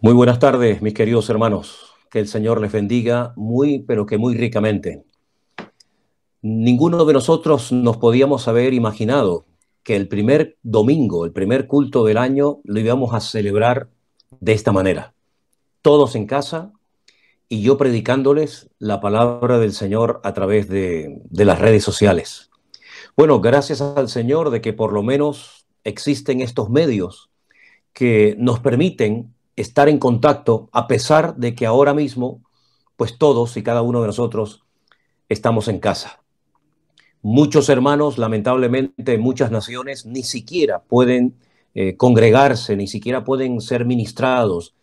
Muy buenas tardes, mis queridos hermanos. Que el Señor les bendiga muy, pero que muy ricamente. Ninguno de nosotros nos podíamos haber imaginado que el primer domingo, el primer culto del año, lo íbamos a celebrar de esta manera. Todos en casa y yo predicándoles la palabra del Señor a través de, de las redes sociales. Bueno, gracias al Señor de que por lo menos existen estos medios que nos permiten estar en contacto a pesar de que ahora mismo, pues todos y cada uno de nosotros estamos en casa. Muchos hermanos, lamentablemente, en muchas naciones ni siquiera pueden eh, congregarse, ni siquiera pueden ser ministrados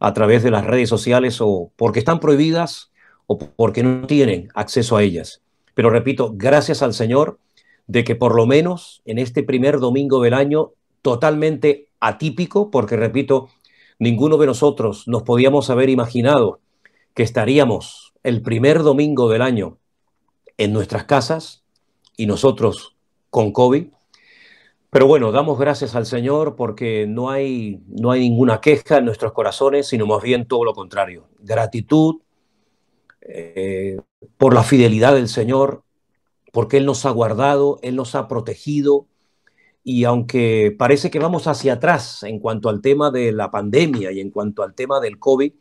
a través de las redes sociales o porque están prohibidas o porque no tienen acceso a ellas. Pero repito, gracias al Señor de que por lo menos en este primer domingo del año, totalmente atípico, porque repito, Ninguno de nosotros nos podíamos haber imaginado que estaríamos el primer domingo del año en nuestras casas y nosotros con COVID. Pero bueno, damos gracias al Señor porque no hay, no hay ninguna queja en nuestros corazones, sino más bien todo lo contrario. Gratitud eh, por la fidelidad del Señor, porque Él nos ha guardado, Él nos ha protegido, y aunque parece que vamos hacia atrás en cuanto al tema de la pandemia y en cuanto al tema del COVID,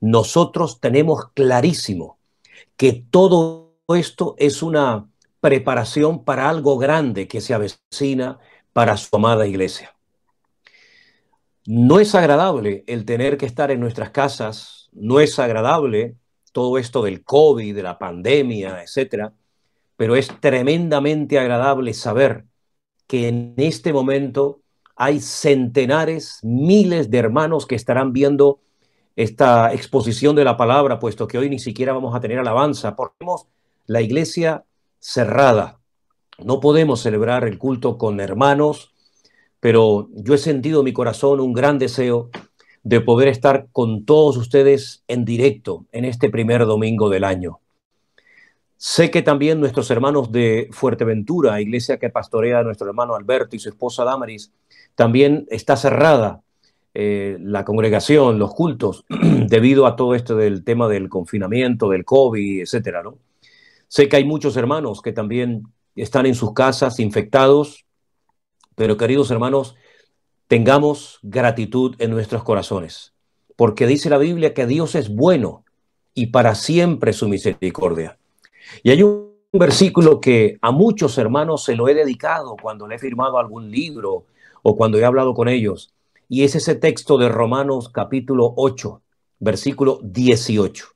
nosotros tenemos clarísimo que todo esto es una preparación para algo grande que se avecina para su amada iglesia. No es agradable el tener que estar en nuestras casas, no es agradable todo esto del COVID, de la pandemia, etcétera, pero es tremendamente agradable saber que en este momento hay centenares, miles de hermanos que estarán viendo esta exposición de la palabra, puesto que hoy ni siquiera vamos a tener alabanza, porque la iglesia cerrada. No podemos celebrar el culto con hermanos, pero yo he sentido en mi corazón un gran deseo de poder estar con todos ustedes en directo en este primer domingo del año. Sé que también nuestros hermanos de Fuerteventura, iglesia que pastorea a nuestro hermano Alberto y su esposa Damaris, también está cerrada eh, la congregación, los cultos, debido a todo esto del tema del confinamiento, del COVID, etcétera, ¿no? Sé que hay muchos hermanos que también están en sus casas infectados, pero queridos hermanos, tengamos gratitud en nuestros corazones, porque dice la Biblia que Dios es bueno y para siempre su misericordia. Y hay un versículo que a muchos hermanos se lo he dedicado cuando le he firmado algún libro o cuando he hablado con ellos. Y es ese texto de Romanos capítulo 8, versículo 18,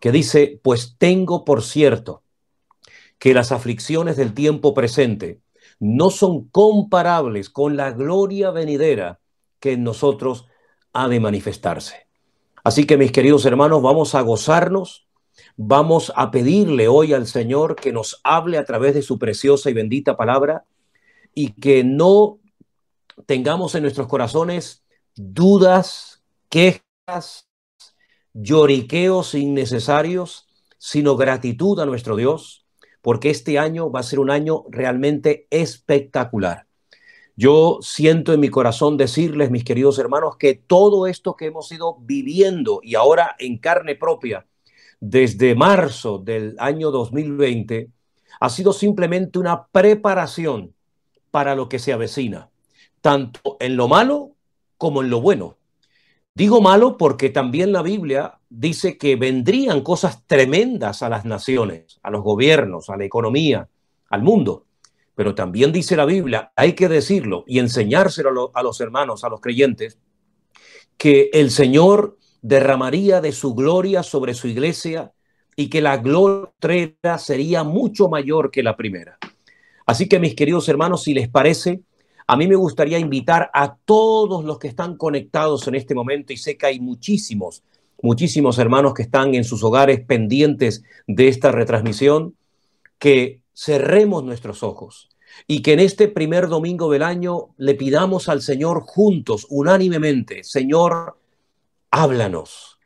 que dice, pues tengo por cierto que las aflicciones del tiempo presente no son comparables con la gloria venidera que en nosotros ha de manifestarse. Así que mis queridos hermanos, vamos a gozarnos Vamos a pedirle hoy al Señor que nos hable a través de su preciosa y bendita palabra y que no tengamos en nuestros corazones dudas, quejas, lloriqueos innecesarios, sino gratitud a nuestro Dios, porque este año va a ser un año realmente espectacular. Yo siento en mi corazón decirles, mis queridos hermanos, que todo esto que hemos ido viviendo y ahora en carne propia, desde marzo del año 2020 ha sido simplemente una preparación para lo que se avecina, tanto en lo malo como en lo bueno. Digo malo porque también la Biblia dice que vendrían cosas tremendas a las naciones, a los gobiernos, a la economía, al mundo. Pero también dice la Biblia, hay que decirlo y enseñárselo a, los hermanos, a los creyentes, que el Señor derramaría de su gloria sobre su iglesia y que la gloria sería mucho mayor que la primera. Así que mis queridos hermanos, si les parece, a mí me gustaría invitar a todos los que están conectados en este momento, y sé que hay muchísimos, muchísimos hermanos que están en sus hogares pendientes de esta retransmisión, que cerremos nuestros ojos y que en este primer domingo del año le pidamos al Señor juntos, unánimemente, Señor, háblanos,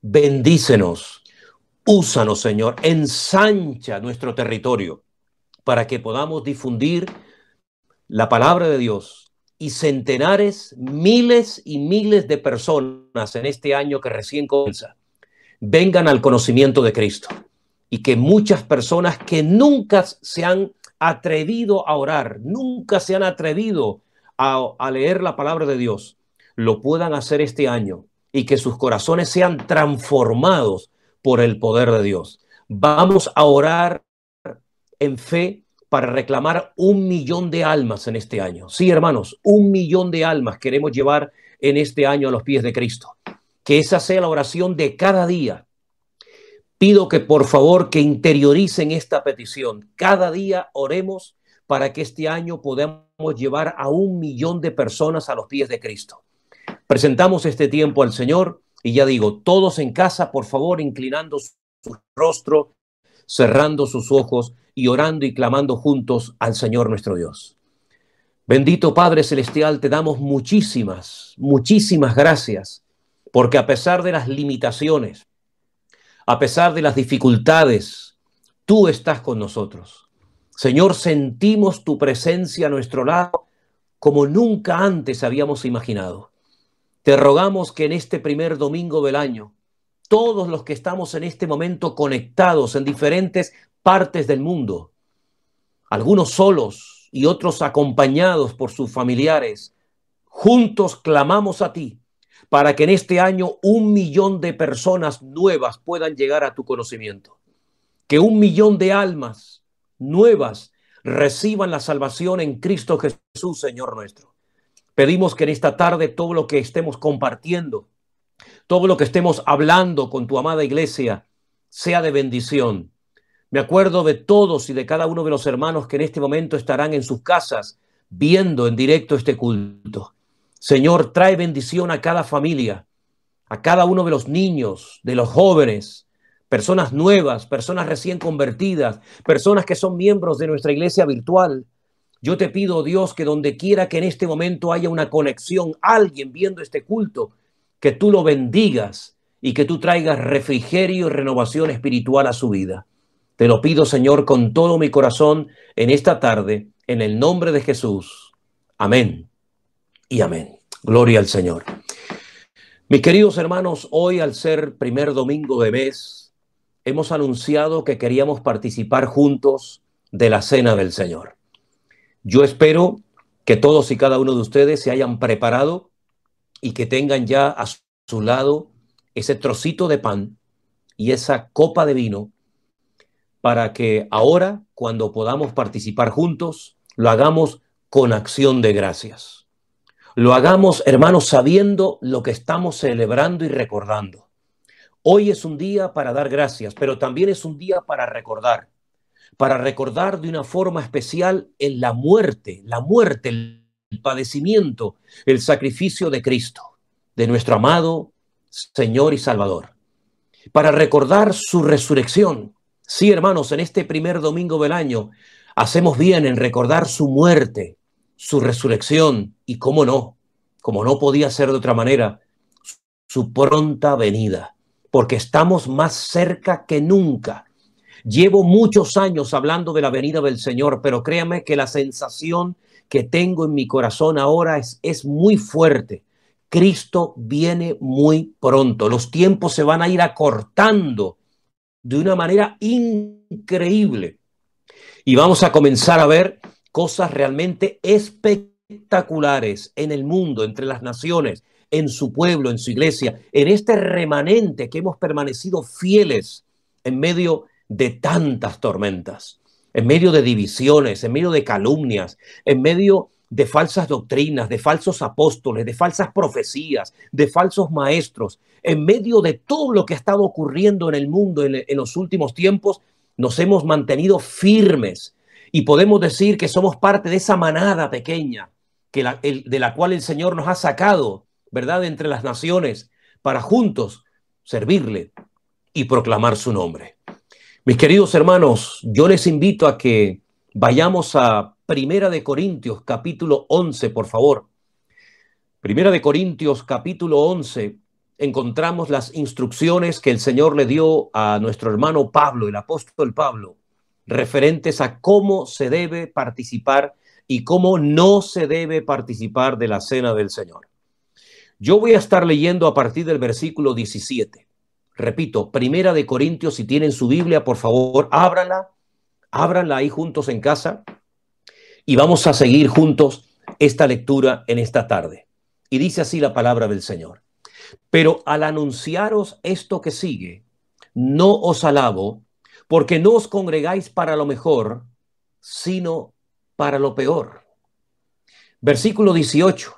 bendícenos, úsanos, Señor, ensancha nuestro territorio para que podamos difundir la palabra de Dios y centenares, miles y miles de personas en este año que recién comienza vengan al conocimiento de Cristo y que muchas personas que nunca se han atrevido a orar, nunca se han atrevido a, a leer la palabra de Dios, lo puedan hacer este año y que sus corazones sean transformados por el poder de Dios. Vamos a orar en fe para reclamar un millón de almas en este año. Sí, hermanos, un millón de almas queremos llevar en este año a los pies de Cristo. Que esa sea la oración de cada día. Pido que por favor que interioricen esta petición. Cada día oremos para que este año podamos llevar a un millón de personas a los pies de Cristo. Presentamos este tiempo al Señor y ya digo, todos en casa, por favor, inclinando su rostro, cerrando sus ojos y orando y clamando juntos al Señor nuestro Dios. Bendito Padre Celestial, te damos muchísimas, muchísimas gracias, porque a pesar de las limitaciones, a pesar de las dificultades, tú estás con nosotros. Señor, sentimos tu presencia a nuestro lado como nunca antes habíamos imaginado. Te rogamos que en este primer domingo del año, todos los que estamos en este momento conectados en diferentes partes del mundo, algunos solos y otros acompañados por sus familiares, juntos clamamos a ti para que en este año un millón de personas nuevas puedan llegar a tu conocimiento. Que un millón de almas nuevas reciban la salvación en Cristo Jesús, Señor nuestro. Pedimos que en esta tarde todo lo que estemos compartiendo, todo lo que estemos hablando con tu amada iglesia, sea de bendición me acuerdo de todos y de cada uno de los hermanos que en este momento estarán en sus casas viendo en directo este culto. Señor, trae bendición a cada familia, a cada uno de los niños, de los jóvenes, personas nuevas, personas recién convertidas, personas que son miembros de nuestra iglesia virtual. Yo te pido, Dios, que donde quiera que en este momento haya una conexión, alguien viendo este culto, que tú lo bendigas y que tú traigas refrigerio y renovación espiritual a su vida. Te lo pido, Señor, con todo mi corazón en esta tarde, en el nombre de Jesús. Amén y amén. Gloria al Señor. Mis queridos hermanos, hoy al ser primer domingo de mes, hemos anunciado que queríamos participar juntos de la cena del Señor. Yo espero que todos y cada uno de ustedes se hayan preparado y que tengan ya a su lado ese trocito de pan y esa copa de vino para que ahora, cuando podamos participar juntos, lo hagamos con acción de gracias. Lo hagamos, hermanos, sabiendo lo que estamos celebrando y recordando. Hoy es un día para dar gracias, pero también es un día para recordar, para recordar de una forma especial en la muerte, la muerte, el padecimiento, el sacrificio de Cristo, de nuestro amado Señor y Salvador, para recordar su resurrección, Sí, hermanos, en este primer domingo del año hacemos bien en recordar su muerte, su resurrección y, cómo no, como no podía ser de otra manera, su pronta venida, porque estamos más cerca que nunca. Llevo muchos años hablando de la venida del Señor, pero créame que la sensación que tengo en mi corazón ahora es, es muy fuerte. Cristo viene muy pronto, los tiempos se van a ir acortando de una manera increíble. Y vamos a comenzar a ver cosas realmente espectaculares en el mundo, entre las naciones, en su pueblo, en su iglesia, en este remanente que hemos permanecido fieles en medio de tantas tormentas, en medio de divisiones, en medio de calumnias, en medio de falsas doctrinas, de falsos apóstoles, de falsas profecías, de falsos maestros, en medio de todo lo que ha estado ocurriendo en el mundo en, los últimos tiempos, nos hemos mantenido firmes y podemos decir que somos parte de esa manada pequeña que de la cual el Señor nos ha sacado, ¿verdad?, entre las naciones para juntos servirle y proclamar su nombre. Mis queridos hermanos, yo les invito a que vayamos a Primera de Corintios capítulo 11, por favor. Primera de Corintios capítulo 11 encontramos las instrucciones que el Señor le dio a nuestro hermano Pablo, el apóstol Pablo, referentes a cómo se debe participar y cómo no se debe participar de la cena del Señor. Yo voy a estar leyendo a partir del versículo 17. Repito, Primera de Corintios, si tienen su Biblia, por favor, ábranla, ábranla ahí juntos en casa y vamos a seguir juntos esta lectura en esta tarde. Y dice así la palabra del Señor. Pero al anunciaros esto que sigue, no os alabo, porque no os congregáis para lo mejor, sino para lo peor. Versículo 18.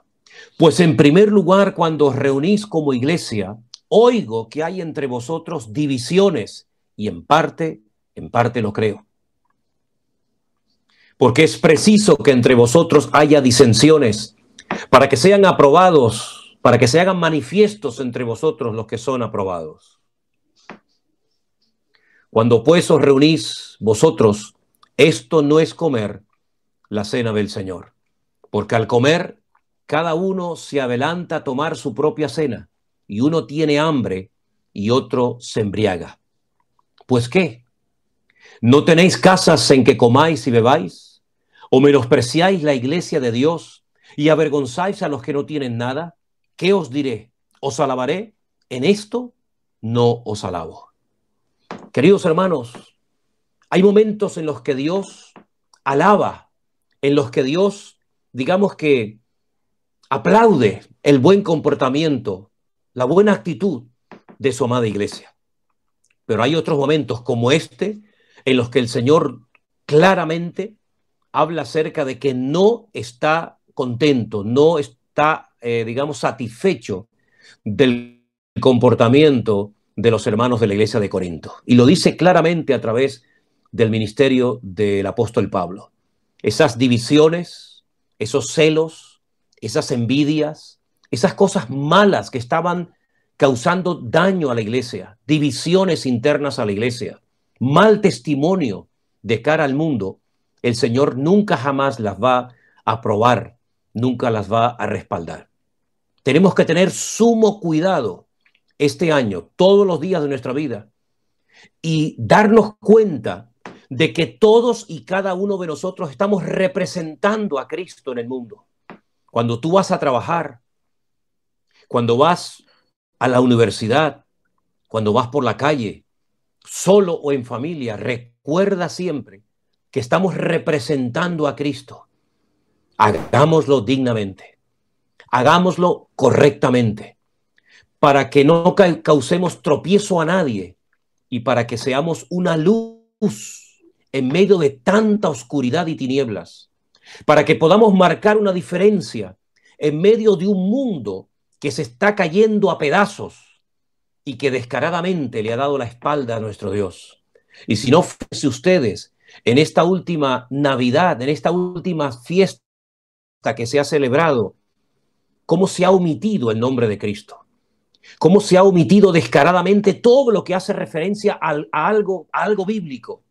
Pues en primer lugar, cuando os reunís como iglesia, oigo que hay entre vosotros divisiones, y en parte, en parte lo creo. Porque es preciso que entre vosotros haya disensiones, para que sean aprobados, para que se hagan manifiestos entre vosotros los que son aprobados. Cuando pues os reunís vosotros, esto no es comer la cena del Señor, porque al comer cada uno se adelanta a tomar su propia cena, y uno tiene hambre y otro se embriaga. Pues qué, ¿no tenéis casas en que comáis y bebáis? ¿O menospreciáis la iglesia de Dios y avergonzáis a los que no tienen nada? ¿Qué os diré? ¿Os alabaré? En esto no os alabo. Queridos hermanos, hay momentos en los que Dios alaba, en los que Dios, digamos que aplaude el buen comportamiento, la buena actitud de su amada iglesia. Pero hay otros momentos como este en los que el Señor claramente habla acerca de que no está contento, no está, eh, digamos, satisfecho del comportamiento de los hermanos de la iglesia de Corinto. Y lo dice claramente a través del ministerio del apóstol Pablo. Esas divisiones, esos celos, esas envidias, esas cosas malas que estaban causando daño a la iglesia, divisiones internas a la iglesia, mal testimonio de cara al mundo, el Señor nunca jamás las va a aprobar, nunca las va a respaldar. Tenemos que tener sumo cuidado este año, todos los días de nuestra vida, y darnos cuenta de que todos y cada uno de nosotros estamos representando a Cristo en el mundo. Cuando tú vas a trabajar, cuando vas a la universidad, cuando vas por la calle, solo o en familia, recuerda siempre que estamos representando a Cristo. Hagámoslo dignamente, hagámoslo correctamente, para que no causemos tropiezo a nadie y para que seamos una luz en medio de tanta oscuridad y tinieblas, para que podamos marcar una diferencia en medio de un mundo que se está cayendo a pedazos y que descaradamente le ha dado la espalda a nuestro Dios. Y si no fuese ustedes en esta última Navidad, en esta última fiesta que se ha celebrado, cómo se ha omitido el nombre de Cristo, cómo se ha omitido descaradamente todo lo que hace referencia a, algo, a algo bíblico.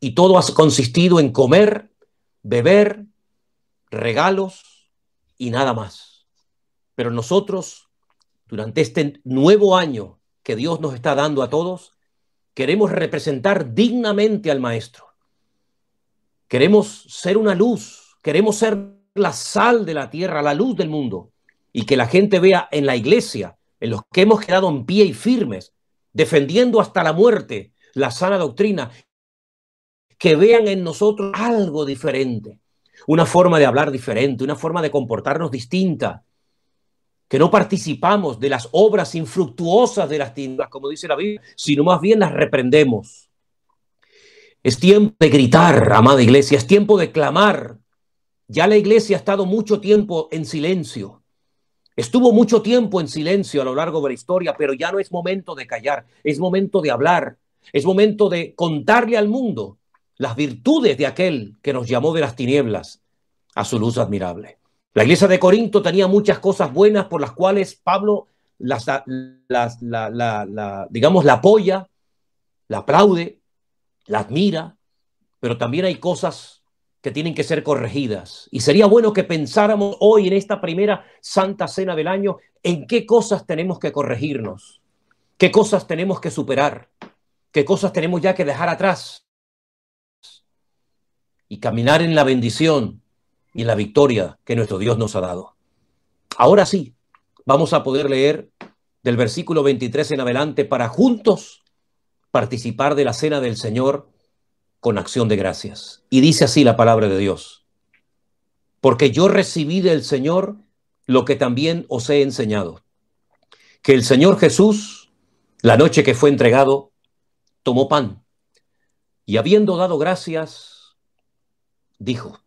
Y todo ha consistido en comer, beber, regalos y nada más. Pero nosotros, durante este nuevo año que Dios nos está dando a todos, queremos representar dignamente al Maestro. Queremos ser una luz, queremos ser la sal de la tierra, la luz del mundo, y que la gente vea en la iglesia, en los que hemos quedado en pie y firmes, defendiendo hasta la muerte la sana doctrina, que vean en nosotros algo diferente, una forma de hablar diferente, una forma de comportarnos distinta, que no participamos de las obras infructuosas de las tiendas, como dice la Biblia, sino más bien las reprendemos. Es tiempo de gritar, amada iglesia, es tiempo de clamar. Ya la iglesia ha estado mucho tiempo en silencio. Estuvo mucho tiempo en silencio a lo largo de la historia, pero ya no es momento de callar, es momento de hablar, es momento de contarle al mundo las virtudes de aquel que nos llamó de las tinieblas a su luz admirable. La iglesia de Corinto tenía muchas cosas buenas por las cuales Pablo las, la, digamos, la apoya, la aplaude, la admira, pero también hay cosas que tienen que ser corregidas. Y sería bueno que pensáramos hoy en esta primera Santa Cena del año en qué cosas tenemos que corregirnos, qué cosas tenemos que superar, qué cosas tenemos ya que dejar atrás y caminar en la bendición y la victoria que nuestro Dios nos ha dado. Ahora sí, vamos a poder leer del versículo 23 en adelante para juntos participar de la cena del Señor con acción de gracias. Y dice así la palabra de Dios. Porque yo recibí del Señor lo que también os he enseñado. Que el Señor Jesús, la noche que fue entregado, tomó pan y habiendo dado gracias, dijo,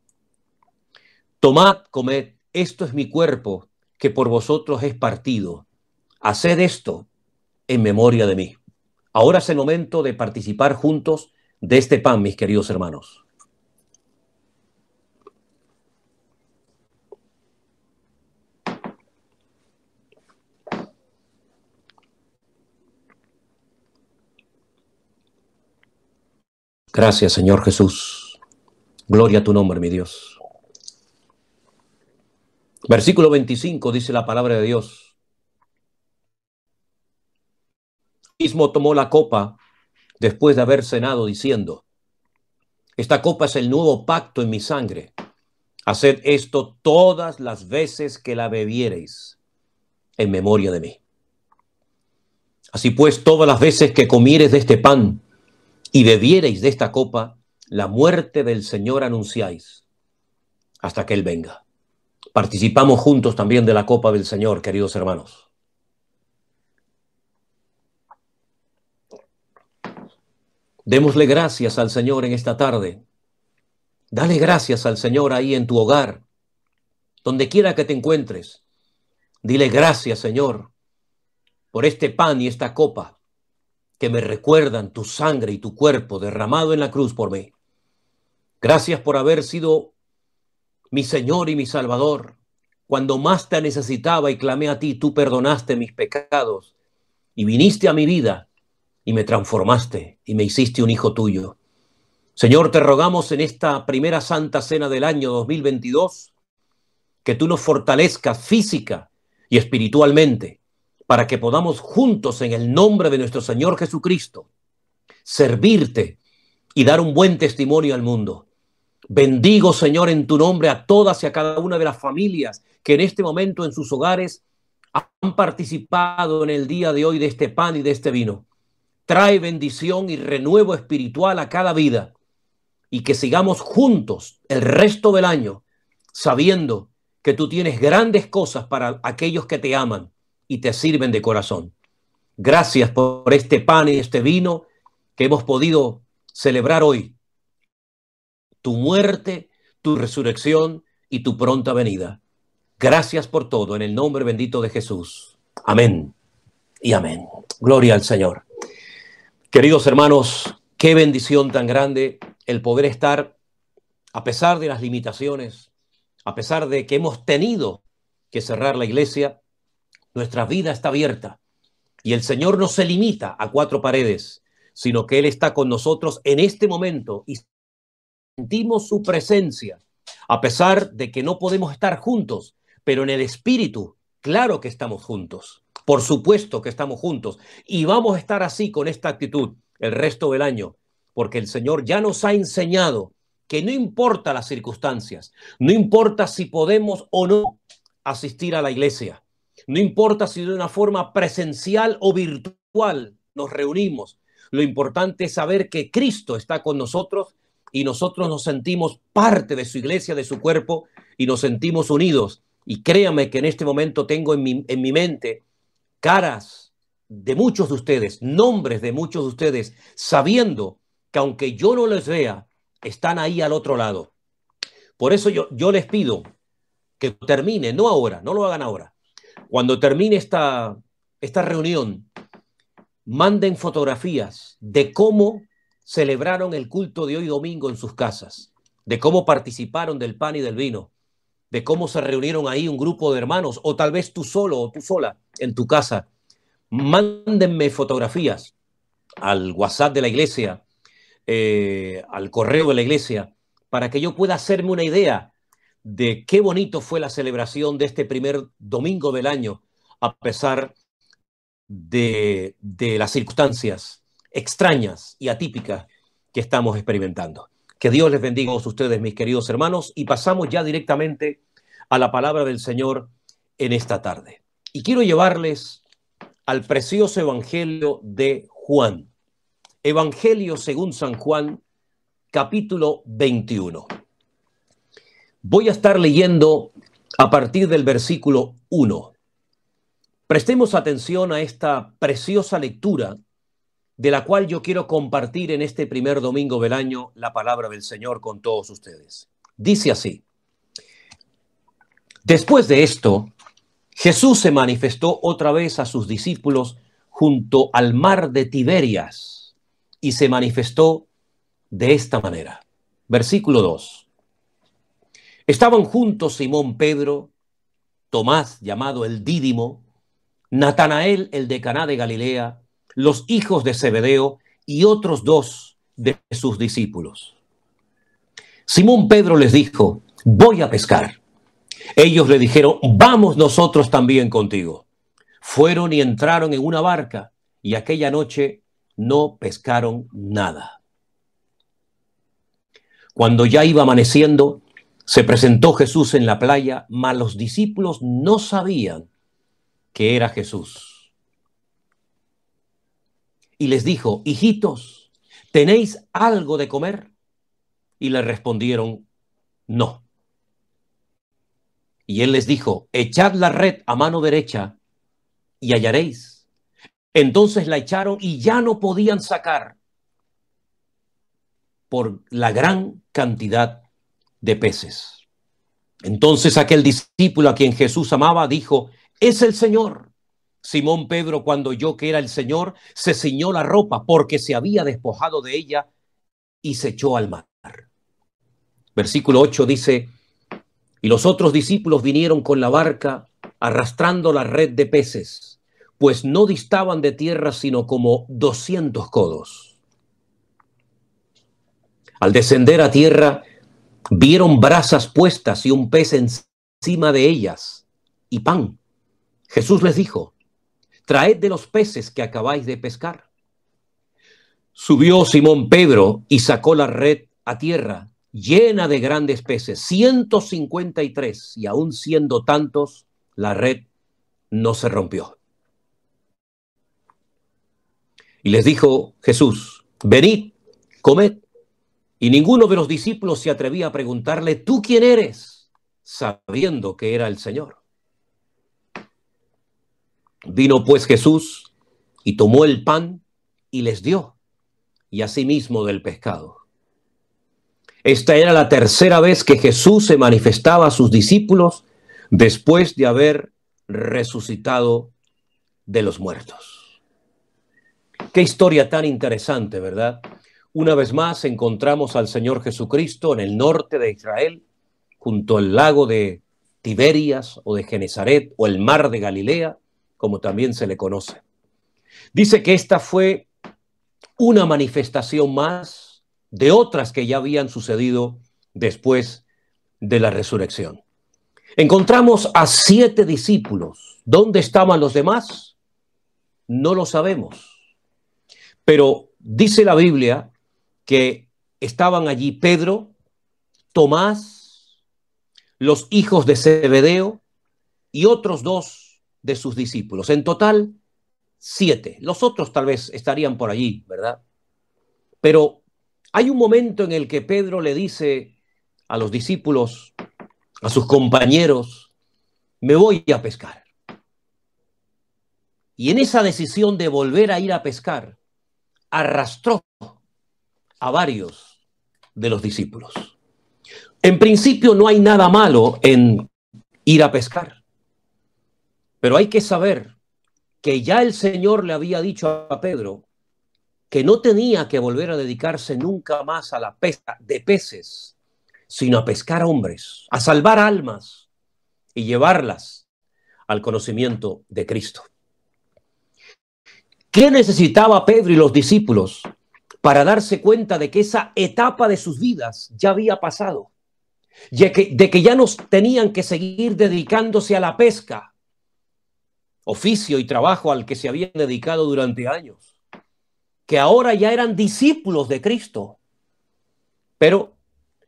Tomad, comed, esto es mi cuerpo que por vosotros es partido. Haced esto en memoria de mí. Ahora es el momento de participar juntos de este pan, mis queridos hermanos. Gracias, Señor Jesús. Gloria a tu nombre, mi Dios. Versículo 25 dice la palabra de Dios. Mismo tomó la copa después de haber cenado diciendo, esta copa es el nuevo pacto en mi sangre. Haced esto todas las veces que la bebiereis en memoria de mí. Así pues, todas las veces que comieres de este pan y bebiereis de esta copa, la muerte del Señor anunciáis hasta que Él venga. Participamos juntos también de la copa del Señor, queridos hermanos. Démosle gracias al Señor en esta tarde. Dale gracias al Señor ahí en tu hogar, donde quiera que te encuentres. Dile gracias, Señor, por este pan y esta copa que me recuerdan tu sangre y tu cuerpo derramado en la cruz por mí. Gracias por haber sido mi Señor y mi Salvador. Cuando más te necesitaba y clamé a ti, tú perdonaste mis pecados y viniste a mi vida y me transformaste y me hiciste un hijo tuyo. Señor, te rogamos en esta primera santa cena del año 2022 que tú nos fortalezcas física y espiritualmente para que podamos juntos en el nombre de nuestro Señor Jesucristo servirte y dar un buen testimonio al mundo. Bendigo, Señor, en tu nombre a todas y a cada una de las familias que en este momento en sus hogares han participado en el día de hoy de este pan y de este vino. Trae bendición y renuevo espiritual a cada vida y que sigamos juntos el resto del año sabiendo que tú tienes grandes cosas para aquellos que te aman y te sirven de corazón. Gracias por este pan y este vino que hemos podido celebrar hoy. Tu muerte, tu resurrección y tu pronta venida. Gracias por todo en el nombre bendito de Jesús. Amén y amén. Gloria al Señor. Queridos hermanos, qué bendición tan grande el poder estar, a pesar de las limitaciones, a pesar de que hemos tenido que cerrar la iglesia, nuestra vida está abierta y el Señor no se limita a cuatro paredes, sino que Él está con nosotros en este momento y sentimos su presencia, a pesar de que no podemos estar juntos, pero en el Espíritu, claro que estamos juntos. Por supuesto que estamos juntos y vamos a estar así con esta actitud el resto del año, porque el Señor ya nos ha enseñado que no importa las circunstancias, no importa si podemos o no asistir a la iglesia, no importa si de una forma presencial o virtual nos reunimos. Lo importante es saber que Cristo está con nosotros y nosotros nos sentimos parte de su iglesia, de su cuerpo y nos sentimos unidos. Y créame que en este momento tengo en mi, en mi mente caras de muchos de ustedes, nombres de muchos de ustedes, sabiendo que aunque yo no les vea, están ahí al otro lado. Por eso yo, yo les pido que termine, no ahora, no lo hagan ahora, cuando termine esta, esta reunión, manden fotografías de cómo celebraron el culto de hoy domingo en sus casas, de cómo participaron del pan y del vino, de cómo se reunieron ahí un grupo de hermanos, o tal vez tú solo o tú sola en tu casa. Mándenme fotografías al WhatsApp de la iglesia, eh, al correo de la iglesia, para que yo pueda hacerme una idea de qué bonito fue la celebración de este primer domingo del año, a pesar de, las circunstancias extrañas y atípicas que estamos experimentando. Que Dios les bendiga a ustedes, mis queridos hermanos, y pasamos ya directamente a la palabra del Señor en esta tarde. Y quiero llevarles al precioso Evangelio de Juan. Evangelio según San Juan, capítulo 21. Voy a estar leyendo a partir del versículo 1. Prestemos atención a esta preciosa lectura de la cual yo quiero compartir en este primer domingo del año la palabra del Señor con todos ustedes. Dice así, después de esto, Jesús se manifestó otra vez a sus discípulos junto al mar de Tiberias y se manifestó de esta manera. Versículo 2. Estaban juntos Simón Pedro, Tomás llamado el Dídimo, Natanael el de Caná de Galilea, los hijos de Zebedeo y otros dos de sus discípulos. Simón Pedro les dijo, voy a pescar. Ellos le dijeron, vamos nosotros también contigo. Fueron y entraron en una barca y aquella noche no pescaron nada. Cuando ya iba amaneciendo, se presentó Jesús en la playa, mas los discípulos no sabían que era Jesús y les dijo, hijitos, ¿tenéis algo de comer? Y le respondieron, no. Y él les dijo, echad la red a mano derecha y hallaréis. Entonces la echaron y ya no podían sacar por la gran cantidad de peces. Entonces aquel discípulo a quien Jesús amaba dijo, es el Señor. Simón Pedro, cuando oyó que era el Señor, se ciñó la ropa porque se había despojado de ella y se echó al mar. Versículo 8 dice, y los otros discípulos vinieron con la barca arrastrando la red de peces, pues no distaban de tierra sino como doscientos codos. Al descender a tierra, vieron brasas puestas y un pez encima de ellas y pan. Jesús les dijo, traed de los peces que acabáis de pescar. Subió Simón Pedro y sacó la red a tierra, llena de grandes peces, 153, y aún siendo tantos, la red no se rompió. Y les dijo Jesús, venid, comed. Y ninguno de los discípulos se atrevía a preguntarle, ¿tú quién eres? sabiendo que era el Señor. Vino pues Jesús y tomó el pan y les dio, y asimismo del pescado. Esta era la tercera vez que Jesús se manifestaba a sus discípulos después de haber resucitado de los muertos. Qué historia tan interesante, ¿verdad? Una vez más encontramos al Señor Jesucristo en el norte de Israel, junto al lago de Tiberias o de Genezaret o el mar de Galilea, como también se le conoce. Dice que esta fue una manifestación más de otras que ya habían sucedido después de la resurrección. Encontramos a siete discípulos. ¿Dónde estaban los demás? No lo sabemos. Pero dice la Biblia que estaban allí Pedro, Tomás, los hijos de Zebedeo y otros dos de sus discípulos. En total, siete. Los otros tal vez estarían por allí, ¿verdad? Pero hay un momento en el que Pedro le dice a los discípulos, a sus compañeros, me voy a pescar. Y en esa decisión de volver a ir a pescar, arrastró a varios de los discípulos. En principio no hay nada malo en ir a pescar. Pero hay que saber que ya el Señor le había dicho a Pedro que no tenía que volver a dedicarse nunca más a la pesca de peces, sino a pescar hombres, a salvar almas y llevarlas al conocimiento de Cristo. ¿Qué necesitaba Pedro y los discípulos para darse cuenta de que esa etapa de sus vidas ya había pasado? De que, de que ya no tenían que seguir dedicándose a la pesca, oficio y trabajo al que se habían dedicado durante años, que ahora ya eran discípulos de Cristo, Pero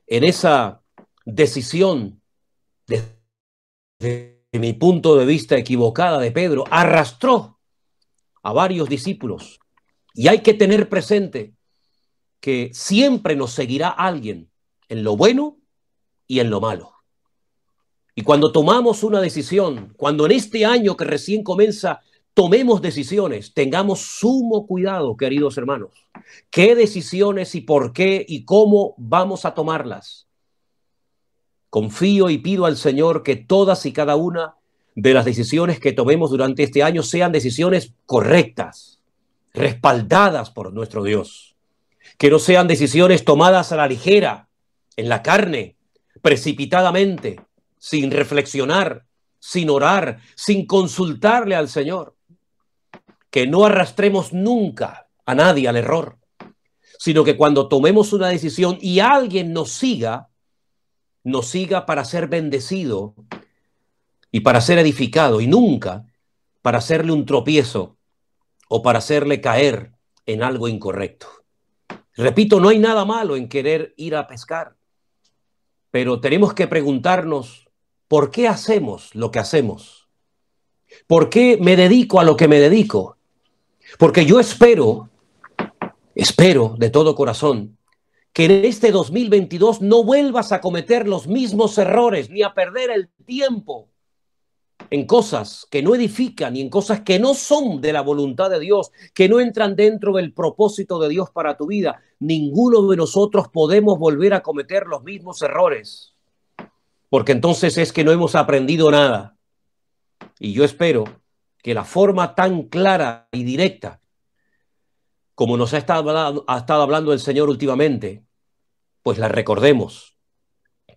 en esa decisión, desde mi punto de vista equivocada de Pedro, arrastró a varios discípulos. Y hay que tener presente que siempre nos seguirá alguien en lo bueno y en lo malo. Y cuando tomamos una decisión, cuando en este año que recién comienza tomemos decisiones, tengamos sumo cuidado, queridos hermanos. ¿Qué decisiones y por qué y cómo vamos a tomarlas? Confío y pido al Señor que todas y cada una de las decisiones que tomemos durante este año sean decisiones correctas, respaldadas por nuestro Dios. Que no sean decisiones tomadas a la ligera, en la carne, precipitadamente, sin reflexionar, sin orar, sin consultarle al Señor. Que no arrastremos nunca a nadie al error, sino que cuando tomemos una decisión y alguien nos siga, nos siga para ser bendecido y para ser edificado y nunca para hacerle un tropiezo o para hacerle caer en algo incorrecto. Repito, no hay nada malo en querer ir a pescar, pero tenemos que preguntarnos ¿Por qué hacemos lo que hacemos? ¿Por qué me dedico a lo que me dedico? Porque yo espero, espero de todo corazón, que en este 2022 no vuelvas a cometer los mismos errores ni a perder el tiempo en cosas que no edifican y en cosas que no son de la voluntad de Dios, que no entran dentro del propósito de Dios para tu vida. Ninguno de nosotros podemos volver a cometer los mismos errores porque entonces es que no hemos aprendido nada. Y yo espero que la forma tan clara y directa como nos ha estado, ha estado hablando el Señor últimamente, pues la recordemos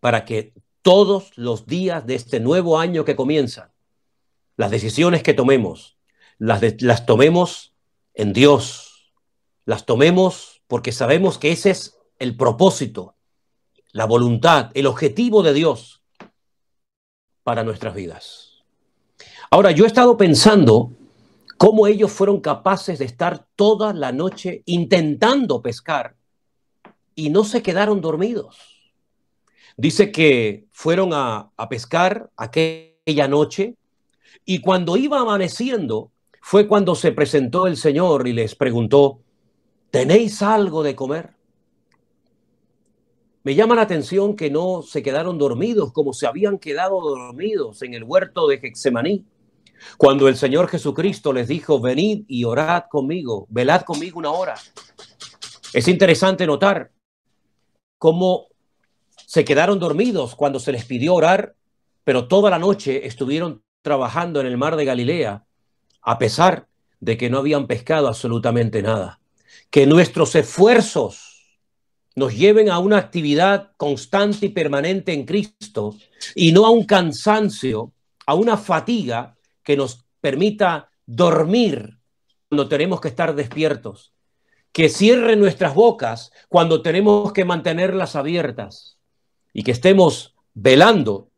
para que todos los días de este nuevo año que comienza, las decisiones que tomemos, las, las tomemos en Dios, las tomemos porque sabemos que ese es el propósito, la voluntad, el objetivo de Dios para nuestras vidas. Ahora, yo he estado pensando cómo ellos fueron capaces de estar toda la noche intentando pescar y no se quedaron dormidos. Dice que fueron a, pescar aquella noche y cuando iba amaneciendo fue cuando se presentó el Señor y les preguntó, ¿tenéis algo de comer? Me llama la atención que no se quedaron dormidos como se habían quedado dormidos en el huerto de Getsemaní. Cuando el Señor Jesucristo les dijo, venid y orad conmigo, velad conmigo una hora. Es interesante notar cómo se quedaron dormidos cuando se les pidió orar, pero toda la noche estuvieron trabajando en el mar de Galilea, a pesar de que no habían pescado absolutamente nada. Que nuestros esfuerzos nos lleven a una actividad constante y permanente en Cristo y no a un cansancio, a una fatiga que nos permita dormir cuando tenemos que estar despiertos, que cierre nuestras bocas cuando tenemos que mantenerlas abiertas y que estemos velando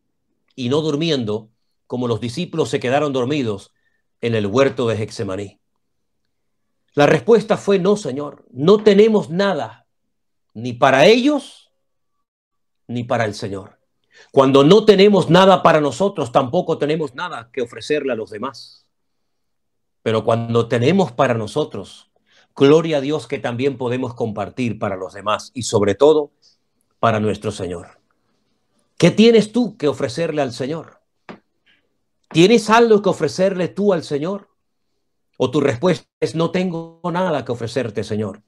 y no durmiendo como los discípulos se quedaron dormidos en el huerto de Hexemaní. La respuesta fue no, Señor, no tenemos nada ni para ellos, ni para el Señor. Cuando no tenemos nada para nosotros, tampoco tenemos nada que ofrecerle a los demás. Pero cuando tenemos para nosotros, gloria a Dios que también podemos compartir para los demás y sobre todo para nuestro Señor. ¿Qué tienes tú que ofrecerle al Señor? ¿Tienes algo que ofrecerle tú al Señor? ¿O tu respuesta es no tengo nada que ofrecerte, Señor?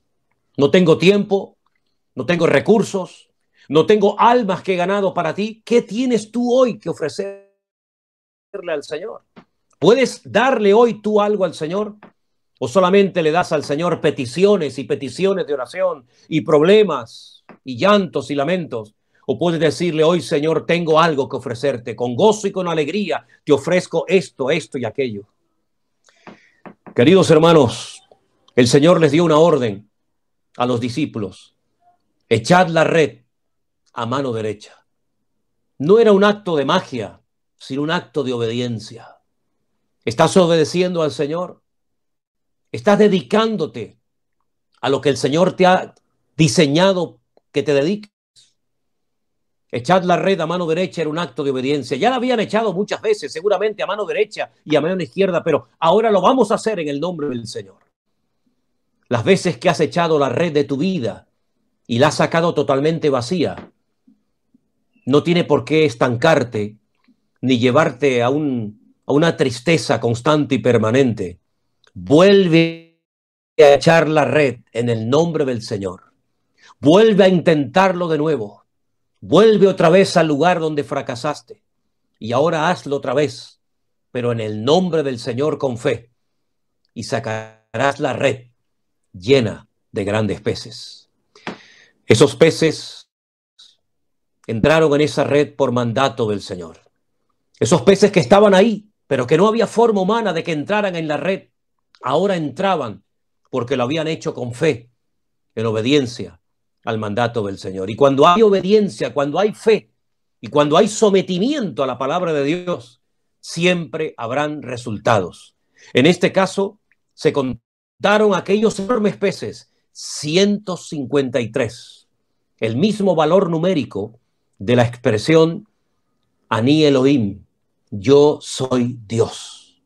No tengo tiempo, no tengo recursos, no tengo almas que he ganado para ti. ¿Qué tienes tú hoy que ofrecerle al Señor? ¿Puedes darle hoy tú algo al Señor? ¿O solamente le das al Señor peticiones y peticiones de oración y problemas y llantos y lamentos? ¿O puedes decirle hoy, Señor, tengo algo que ofrecerte? Con gozo y con alegría te ofrezco esto, esto y aquello. Queridos hermanos, el Señor les dio una orden a los discípulos echad la red a mano derecha. No era un acto de magia, sino un acto de obediencia. ¿Estás obedeciendo al Señor? ¿Estás dedicándote a lo que el Señor te ha diseñado que te dediques? Echad la red a mano derecha era un acto de obediencia. Ya la habían echado muchas veces, seguramente a mano derecha y a mano izquierda, pero ahora lo vamos a hacer en el nombre del Señor. Las veces que has echado la red de tu vida y la has sacado totalmente vacía, no tiene por qué estancarte ni llevarte a, a una tristeza constante y permanente. Vuelve a echar la red en el nombre del Señor. Vuelve a intentarlo de nuevo. Vuelve otra vez al lugar donde fracasaste. Y ahora hazlo otra vez, pero en el nombre del Señor con fe. Y sacarás la red llena de grandes peces. Esos peces entraron en esa red por mandato del Señor. Esos peces que estaban ahí, pero que no había forma humana de que entraran en la red, ahora entraban porque lo habían hecho con fe, en obediencia al mandato del Señor. Y cuando hay obediencia, cuando hay fe y cuando hay sometimiento a la palabra de Dios, siempre habrán resultados. En este caso, se contaron aquellos enormes peces, 153, el mismo valor numérico de la expresión Ani Elohim, yo soy Dios.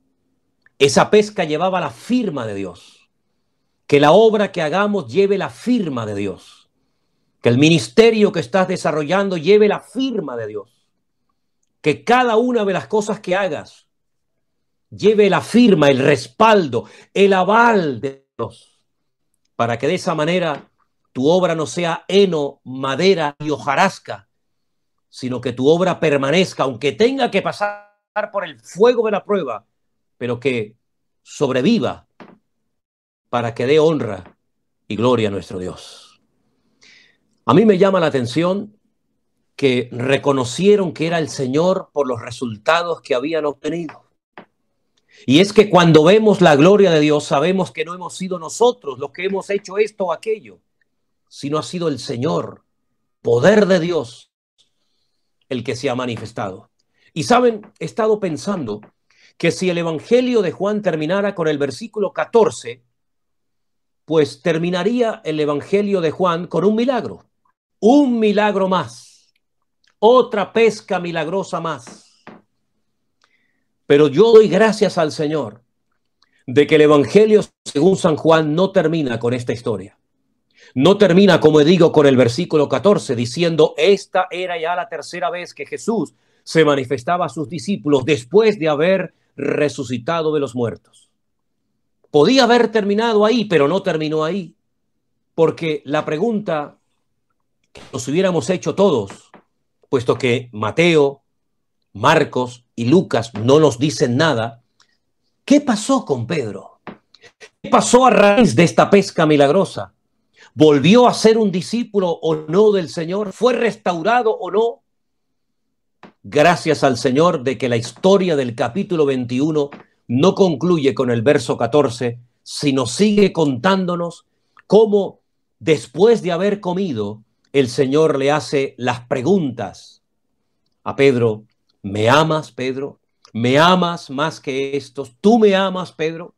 Esa pesca llevaba la firma de Dios. Que la obra que hagamos lleve la firma de Dios. Que el ministerio que estás desarrollando lleve la firma de Dios. Que cada una de las cosas que hagas lleve la firma, el respaldo, el aval de Dios. Para que de esa manera tu obra no sea heno, madera y hojarasca, sino que tu obra permanezca, aunque tenga que pasar por el fuego de la prueba, pero que sobreviva para que dé honra y gloria a nuestro Dios. A mí me llama la atención que reconocieron que era el Señor por los resultados que habían obtenido. Y es que cuando vemos la gloria de Dios sabemos que no hemos sido nosotros los que hemos hecho esto o aquello, sino ha sido el Señor, poder de Dios, el que se ha manifestado. Y saben, he estado pensando que si el Evangelio de Juan terminara con el versículo 14, pues terminaría el Evangelio de Juan con un milagro, un milagro más, otra pesca milagrosa más. Pero yo doy gracias al Señor de que el Evangelio según San Juan no termina con esta historia. No termina, como digo, con el versículo 14, diciendo, esta era ya la tercera vez que Jesús se manifestaba a sus discípulos después de haber resucitado de los muertos. Podía haber terminado ahí, pero no terminó ahí, porque la pregunta que nos hubiéramos hecho todos, puesto que Mateo, Marcos y Lucas no nos dicen nada, ¿qué pasó con Pedro? ¿Qué pasó a raíz de esta pesca milagrosa? ¿Volvió a ser un discípulo o no del Señor? ¿Fue restaurado o no? Gracias al Señor de que la historia del capítulo 21 no concluye con el verso 14, sino sigue contándonos cómo después de haber comido, el Señor le hace las preguntas a Pedro, ¿me amas, Pedro? ¿Me amas más que estos? ¿Tú me amas, Pedro?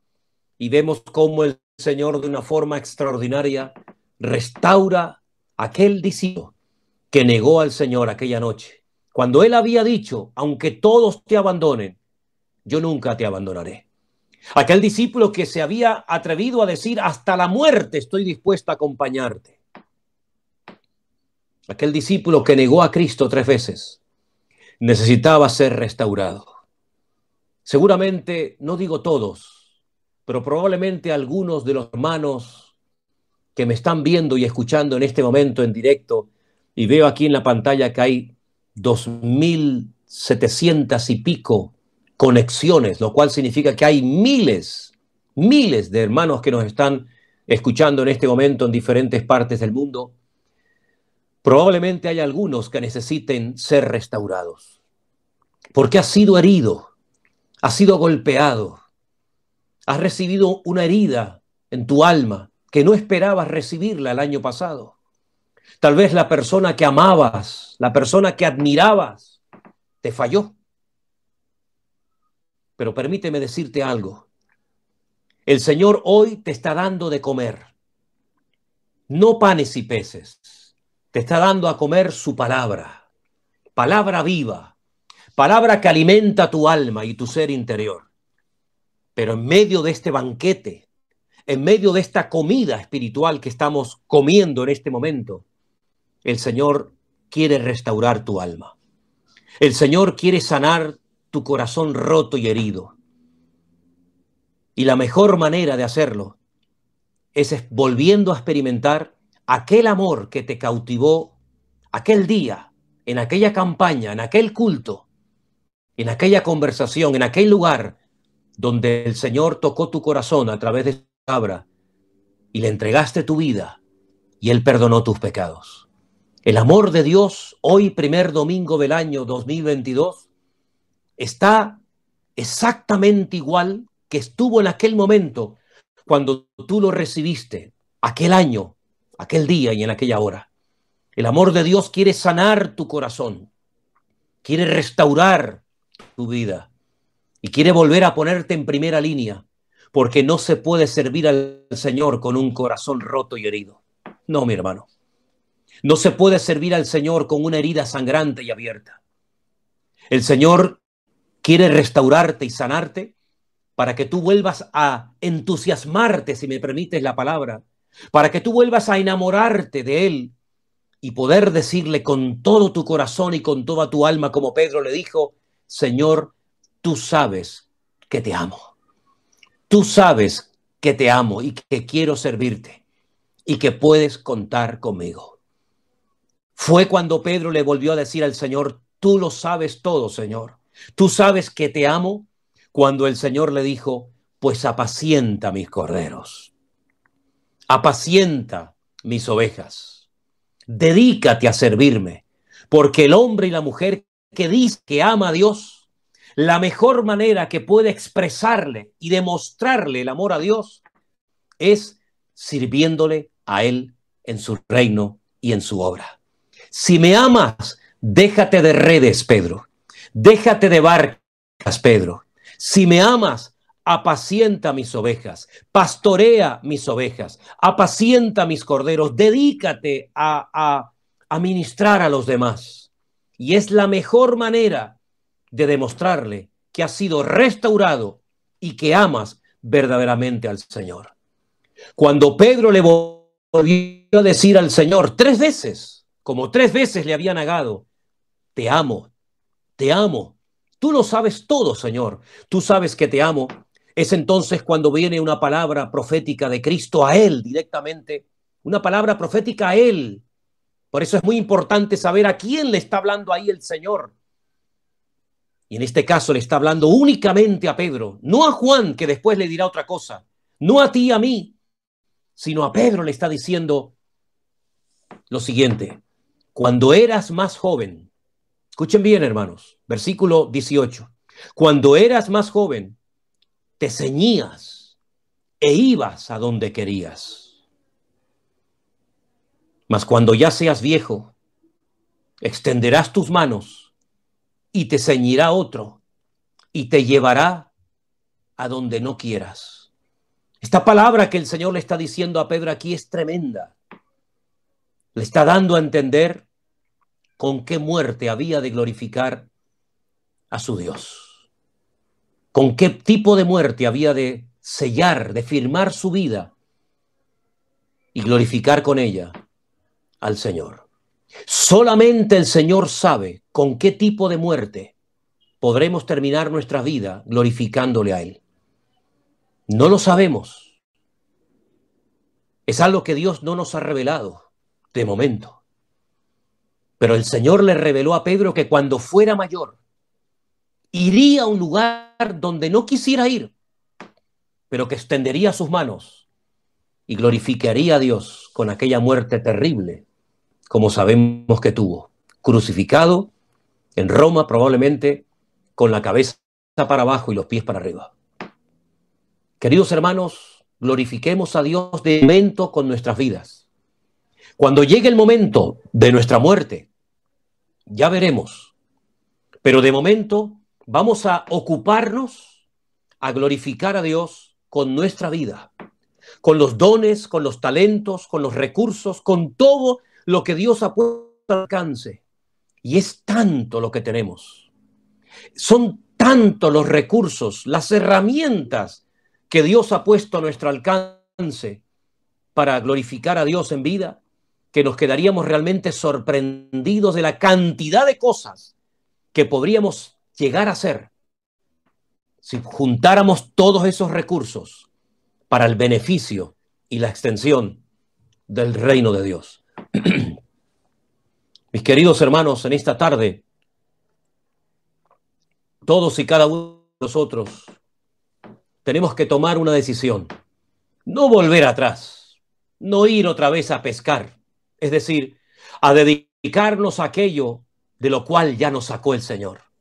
Y vemos cómo el Señor de una forma extraordinaria restaura aquel discípulo que negó al Señor aquella noche. Cuando él había dicho, aunque todos te abandonen, yo nunca te abandonaré. Aquel discípulo que se había atrevido a decir, hasta la muerte estoy dispuesto a acompañarte. Aquel discípulo que negó a Cristo tres veces, necesitaba ser restaurado. Seguramente, no digo todos, pero probablemente algunos de los hermanos que me están viendo y escuchando en este momento en directo, y veo aquí en la pantalla que hay dos mil setecientas y pico conexiones, lo cual significa que hay miles, miles de hermanos que nos están escuchando en este momento en diferentes partes del mundo, probablemente hay algunos que necesiten ser restaurados, porque has sido herido, has sido golpeado, has recibido una herida en tu alma que no esperabas recibirla el año pasado. Tal vez la persona que amabas, la persona que admirabas, te falló. Pero permíteme decirte algo. El Señor hoy te está dando de comer. No panes y peces. Te está dando a comer su palabra. palabra viva, palabra que alimenta tu alma y tu ser interior. Pero en medio de este banquete, en medio de esta comida espiritual que estamos comiendo en este momento, el Señor quiere restaurar tu alma. El Señor quiere sanar tu corazón roto y herido. Y la mejor manera de hacerlo es volviendo a experimentar aquel amor que te cautivó aquel día, en aquella campaña, en aquel culto, en aquella conversación, en aquel lugar donde el Señor tocó tu corazón a través de su palabra y le entregaste tu vida y Él perdonó tus pecados. El amor de Dios, hoy primer domingo del año 2022, está exactamente igual que estuvo en aquel momento cuando tú lo recibiste, aquel año, aquel día y en aquella hora. El amor de Dios quiere sanar tu corazón, quiere restaurar tu vida y quiere volver a ponerte en primera línea, porque no se puede servir al Señor con un corazón roto y herido. No, mi hermano. No se puede servir al Señor con una herida sangrante y abierta. El Señor quiere restaurarte y sanarte para que tú vuelvas a entusiasmarte, si me permites la palabra, para que tú vuelvas a enamorarte de Él y poder decirle con todo tu corazón y con toda tu alma, como Pedro le dijo, Señor, tú sabes que te amo. Tú sabes que te amo y que quiero servirte y que puedes contar conmigo. Fue cuando Pedro le volvió a decir al Señor, tú lo sabes todo, Señor. Tú sabes que te amo cuando el Señor le dijo, pues apacienta mis corderos. Apacienta mis ovejas dedícate a servirme, porque el hombre y la mujer que dice que ama a Dios, la mejor manera que puede expresarle y demostrarle el amor a Dios es sirviéndole a Él en su reino y en su obra. Si me amas, déjate de redes, Pedro. Déjate de barcas, Pedro. Si me amas, apacienta mis ovejas, pastorea mis ovejas, apacienta mis corderos, dedícate a, a, a ministrar a los demás. Y es la mejor manera de demostrarle que has sido restaurado y que amas verdaderamente al Señor. Cuando Pedro le volvió a decir al Señor tres veces, como tres veces le había negado, te amo, te amo. Tú lo sabes todo, Señor. Tú sabes que te amo es entonces cuando viene una palabra profética de Cristo a Él directamente, una palabra profética a Él. Por eso es muy importante saber a quién le está hablando ahí el Señor. Y en este caso le está hablando únicamente a Pedro, no a Juan, que después le dirá otra cosa, no a ti y a mí, sino a Pedro le está diciendo lo siguiente, cuando eras más joven, escuchen bien hermanos, versículo 18, cuando eras más joven, te ceñías e ibas a donde querías. Mas cuando ya seas viejo, extenderás tus manos y te ceñirá otro y te llevará a donde no quieras. Esta palabra que el Señor le está diciendo a Pedro aquí es tremenda. Le está dando a entender con qué muerte había de glorificar a su Dios con qué tipo de muerte había de sellar, de firmar su vida y glorificar con ella al Señor. Solamente el Señor sabe con qué tipo de muerte podremos terminar nuestra vida glorificándole a Él. No lo sabemos. Es algo que Dios no nos ha revelado de momento. Pero el Señor le reveló a Pedro que cuando fuera mayor, iría a un lugar donde no quisiera ir, pero que extendería sus manos y glorificaría a Dios con aquella muerte terrible, como sabemos que tuvo, crucificado en Roma probablemente con la cabeza para abajo y los pies para arriba. Queridos hermanos, glorifiquemos a Dios de momento con nuestras vidas. Cuando llegue el momento de nuestra muerte, ya veremos. Pero de momento vamos a ocuparnos a glorificar a Dios con nuestra vida, con los dones, con los talentos, con los recursos, con todo lo que Dios ha puesto al alcance. Y es tanto lo que tenemos. Son tantos los recursos, las herramientas que Dios ha puesto a nuestro alcance para glorificar a Dios en vida, que nos quedaríamos realmente sorprendidos de la cantidad de cosas que podríamos llegar a hacer si juntáramos todos esos recursos para el beneficio y la extensión del reino de Dios. Mis queridos hermanos, en esta tarde, todos y cada uno de nosotros tenemos que tomar una decisión. No volver atrás, no ir otra vez a pescar, es decir, a dedicarnos a aquello de lo cual ya nos sacó el Señor.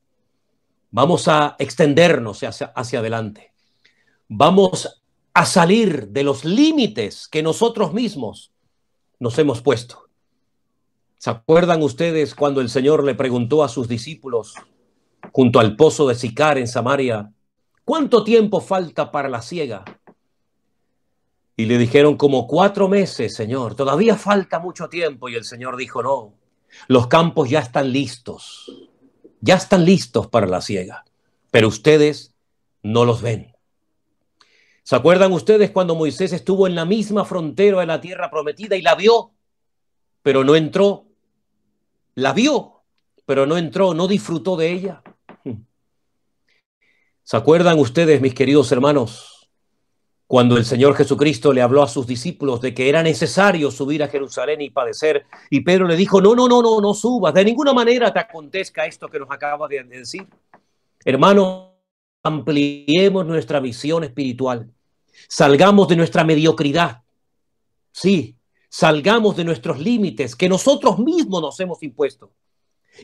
Vamos a extendernos hacia, hacia adelante. Vamos a salir de los límites que nosotros mismos nos hemos puesto. ¿Se acuerdan ustedes cuando el Señor le preguntó a sus discípulos junto al pozo de Sicar en Samaria, ¿cuánto tiempo falta para la siega? Y le dijeron como cuatro meses, Señor, todavía falta mucho tiempo. Y el Señor dijo, no, los campos ya están listos, ya están listos para la siega, pero ustedes no los ven. ¿Se acuerdan ustedes cuando Moisés estuvo en la misma frontera de la tierra prometida y la vio, pero no entró? La vio, pero no entró, no disfrutó de ella. ¿Se acuerdan ustedes, mis queridos hermanos, cuando el Señor Jesucristo le habló a sus discípulos de que era necesario subir a Jerusalén y padecer, y Pedro le dijo, no, no, no, no, no subas, de ninguna manera te acontezca esto que nos acaba de decir. Hermano, ampliemos nuestra visión espiritual, salgamos de nuestra mediocridad, sí, salgamos de nuestros límites que nosotros mismos nos hemos impuesto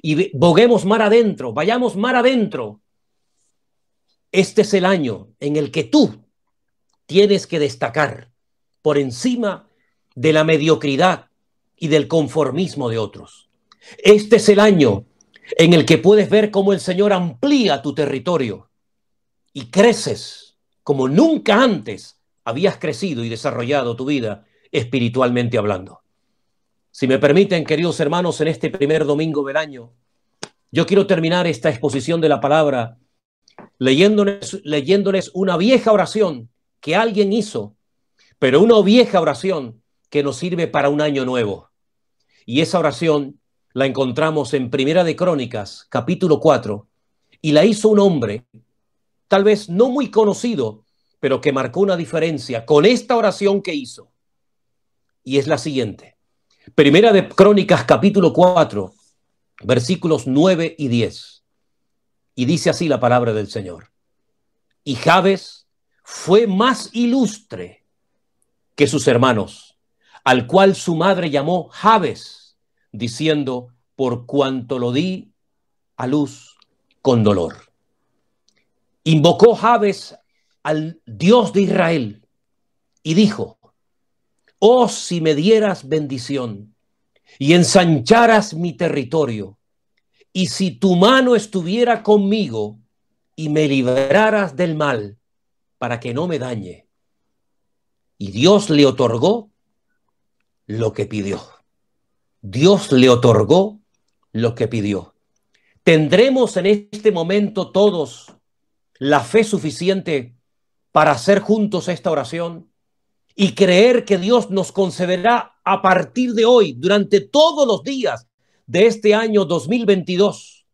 y boguemos mar adentro, vayamos mar adentro. Este es el año en el que tú tienes que destacar por encima de la mediocridad y del conformismo de otros. Este es el año en el que puedes ver cómo el Señor amplía tu territorio y creces como nunca antes habías crecido y desarrollado tu vida espiritualmente hablando. Si me permiten, queridos hermanos, en este primer domingo del año, yo quiero terminar esta exposición de la palabra leyéndoles, leyéndoles una vieja oración que alguien hizo, pero una vieja oración que nos sirve para un año nuevo. Y esa oración la encontramos en Primera de Crónicas, capítulo 4, y la hizo un hombre, tal vez no muy conocido, pero que marcó una diferencia con esta oración que hizo. Y es la siguiente. Primera de Crónicas, capítulo 4, versículos 9 y 10. Y dice así la palabra del Señor. Y Jabes fue más ilustre que sus hermanos, al cual su madre llamó Jabes, diciendo, por cuanto lo di a luz con dolor. Invocó Jabes al Dios de Israel y dijo, oh si me dieras bendición y ensancharas mi territorio, y si tu mano estuviera conmigo y me libraras del mal, para que no me dañe. Y Dios le otorgó lo que pidió. Dios le otorgó lo que pidió. ¿Tendremos en este momento todos la fe suficiente para hacer juntos esta oración y creer que Dios nos concederá a partir de hoy, durante todos los días de este año 2022,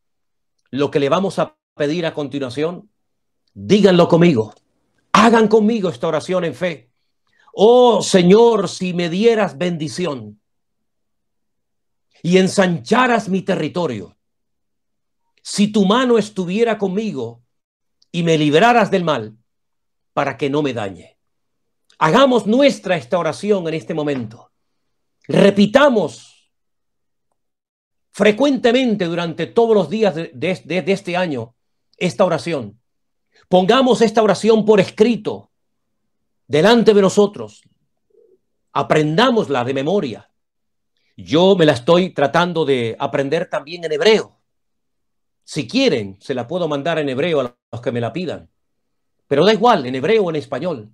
lo que le vamos a pedir a continuación? Díganlo conmigo. Hagan conmigo esta oración en fe. Oh Señor, si me dieras bendición y ensancharas mi territorio, si tu mano estuviera conmigo y me libraras del mal, para que no me dañe. Hagamos nuestra esta oración en este momento. Repitamos frecuentemente durante todos los días de, de este año esta oración. Pongamos esta oración por escrito delante de nosotros. Aprendámosla de memoria. Yo me la estoy tratando de aprender también en hebreo. Si quieren, se la puedo mandar en hebreo a los que me la pidan. Pero da igual, en hebreo o en español.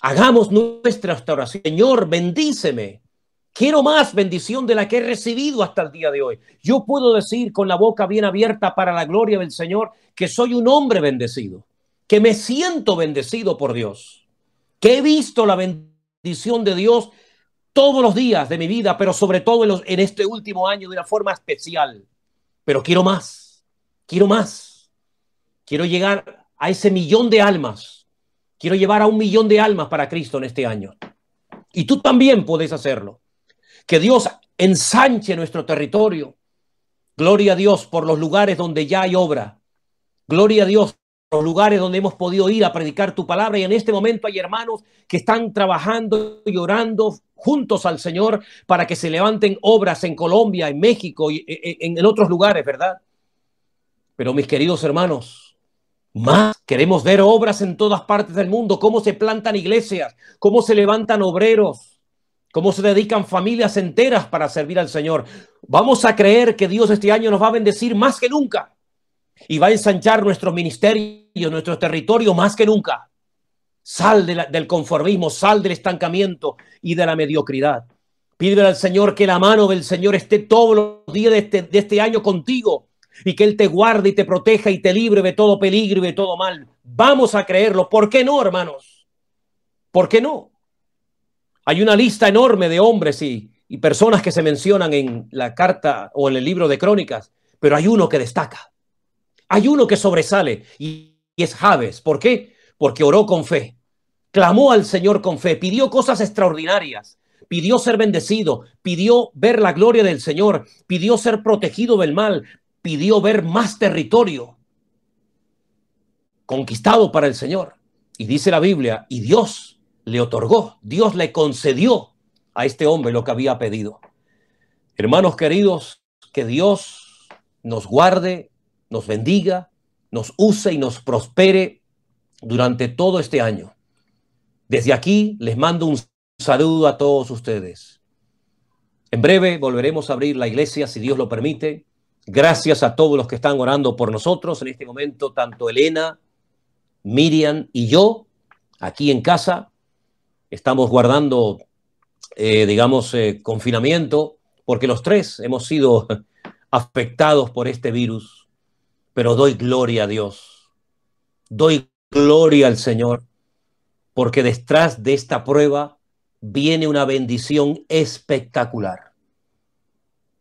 Hagamos nuestra oración. Señor, bendíceme Quiero más bendición de la que he recibido hasta el día de hoy. Yo puedo decir con la boca bien abierta para la gloria del Señor que soy un hombre bendecido, que me siento bendecido por Dios, que he visto la bendición de Dios todos los días de mi vida, pero sobre todo en, este último año de una forma especial. Pero quiero más, quiero más. Quiero llegar a ese millón de almas. Quiero llevar a un millón de almas para Cristo en este año. Y tú también puedes hacerlo. Que Dios ensanche nuestro territorio. Gloria a Dios por los lugares donde ya hay obra. Gloria a Dios los lugares donde hemos podido ir a predicar tu palabra. Y en este momento hay hermanos que están trabajando y orando juntos al Señor para que se levanten obras en Colombia, en México y en otros lugares, ¿verdad? Pero mis queridos hermanos, más queremos ver obras en todas partes del mundo, cómo se plantan iglesias, cómo se levantan obreros, cómo se dedican familias enteras para servir al Señor. Vamos a creer que Dios este año nos va a bendecir más que nunca y va a ensanchar nuestros ministerios, nuestro territorio más que nunca. Sal del conformismo, sal del estancamiento y de la mediocridad. Pídele al Señor que la mano del Señor esté todos los días de este, de este año contigo y que Él te guarde y te proteja y te libre de todo peligro y de todo mal. Vamos a creerlo. ¿Por qué no, hermanos? ¿Por qué no? Hay una lista enorme de hombres y personas que se mencionan en la carta o en el libro de crónicas, pero hay uno que destaca. Hay uno que sobresale y, es Javes. ¿Por qué? porque oró con fe, clamó al Señor con fe, pidió cosas extraordinarias, pidió ser bendecido, pidió ver la gloria del Señor, pidió ser protegido del mal, pidió ver más territorio conquistado para el Señor. Y dice la Biblia, y Dios le otorgó, Dios le concedió a este hombre lo que había pedido. Hermanos queridos, que Dios nos guarde, nos bendiga, nos use y nos prospere durante todo este año. Desde aquí les mando un saludo a todos ustedes. En breve volveremos a abrir la iglesia, si Dios lo permite. Gracias a todos los que están orando por nosotros en este momento, tanto Elena, Miriam y yo, aquí en casa. Estamos guardando, eh, digamos, eh, confinamiento, porque los tres hemos sido afectados por este virus. Pero doy gloria a Dios. Doy Gloria al Señor, porque detrás de esta prueba viene una bendición espectacular.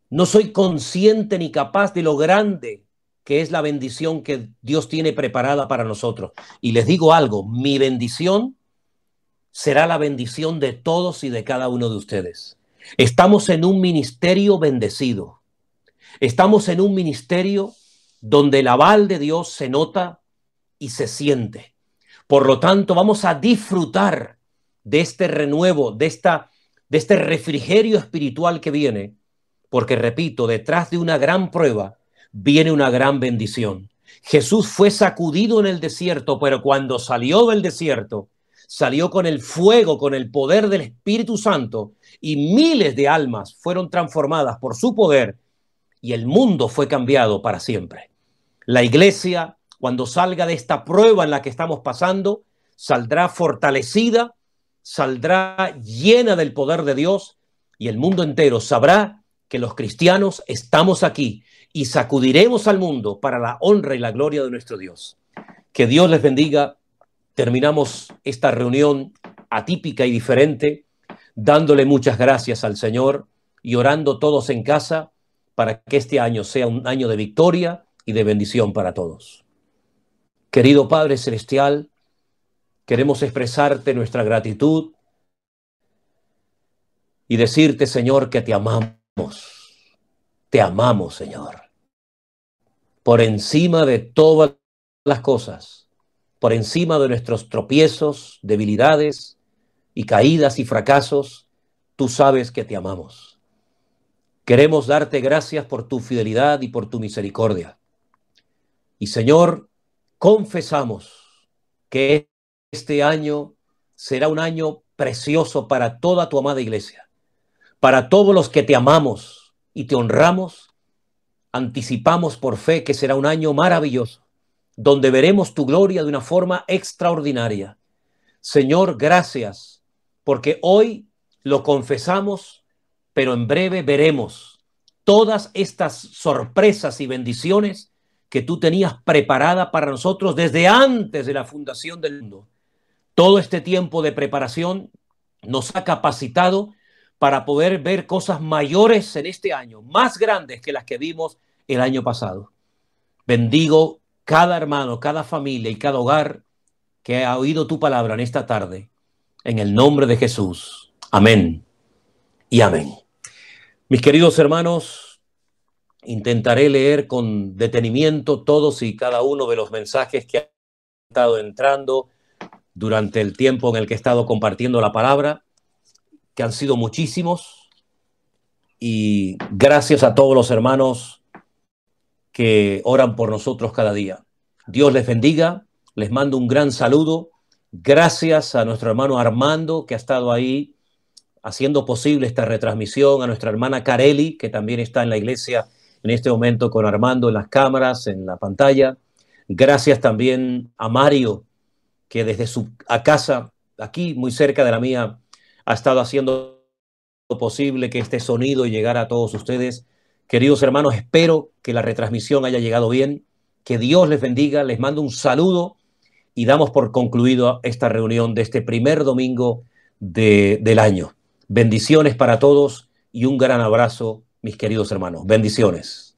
No soy consciente ni capaz de lo grande que es la bendición que Dios tiene preparada para nosotros. Y les digo algo, mi bendición será la bendición de todos y de cada uno de ustedes. Estamos en un ministerio bendecido. Estamos en un ministerio donde el aval de Dios se nota y se siente. Por lo tanto, vamos a disfrutar de este renuevo, de, esta, de este refrigerio espiritual que viene, porque repito, detrás de una gran prueba viene una gran bendición. Jesús fue sacudido en el desierto, pero cuando salió del desierto, salió con el fuego, con el poder del Espíritu Santo, y miles de almas fueron transformadas por su poder, y el mundo fue cambiado para siempre. La iglesia cuando salga de esta prueba en la que estamos pasando, saldrá fortalecida, saldrá llena del poder de Dios y el mundo entero sabrá que los cristianos estamos aquí y sacudiremos al mundo para la honra y la gloria de nuestro Dios. Que Dios les bendiga. Terminamos esta reunión atípica y diferente, dándole muchas gracias al Señor y orando todos en casa para que este año sea un año de victoria y de bendición para todos. Querido Padre Celestial, queremos expresarte nuestra gratitud y decirte, Señor, que te amamos. Te amamos, Señor. Por encima de todas las cosas, por encima de nuestros tropiezos, debilidades y caídas y fracasos, tú sabes que te amamos. Queremos darte gracias por tu fidelidad y por tu misericordia. Y Señor, confesamos que este año será un año precioso para toda tu amada iglesia, para todos los que te amamos y te honramos. Anticipamos por fe que será un año maravilloso, donde veremos tu gloria de una forma extraordinaria. Señor, gracias, porque hoy lo confesamos pero en breve veremos todas estas sorpresas y bendiciones que tú tenías preparada para nosotros desde antes de la fundación del mundo. Todo este tiempo de preparación nos ha capacitado para poder ver cosas mayores en este año, más grandes que las que vimos el año pasado. Bendigo cada hermano, cada familia y cada hogar que ha oído tu palabra en esta tarde. En el nombre de Jesús. Amén y amén. Mis queridos hermanos, intentaré leer con detenimiento todos y cada uno de los mensajes que han estado entrando durante el tiempo en el que he estado compartiendo la palabra, que han sido muchísimos. Y gracias a todos los hermanos que oran por nosotros cada día. Dios les bendiga, les mando un gran saludo. Gracias a nuestro hermano Armando que ha estado ahí haciendo posible esta retransmisión, a nuestra hermana Carelli, que también está en la iglesia en este momento con Armando en las cámaras, en la pantalla. Gracias también a Mario, que desde su casa, aquí muy cerca de la mía, ha estado haciendo posible que este sonido llegara a todos ustedes. Queridos hermanos, espero que la retransmisión haya llegado bien, que Dios les bendiga, les mando un saludo y damos por concluido esta reunión de este primer domingo de, del año. Bendiciones para todos y un gran abrazo, mis queridos hermanos. Bendiciones.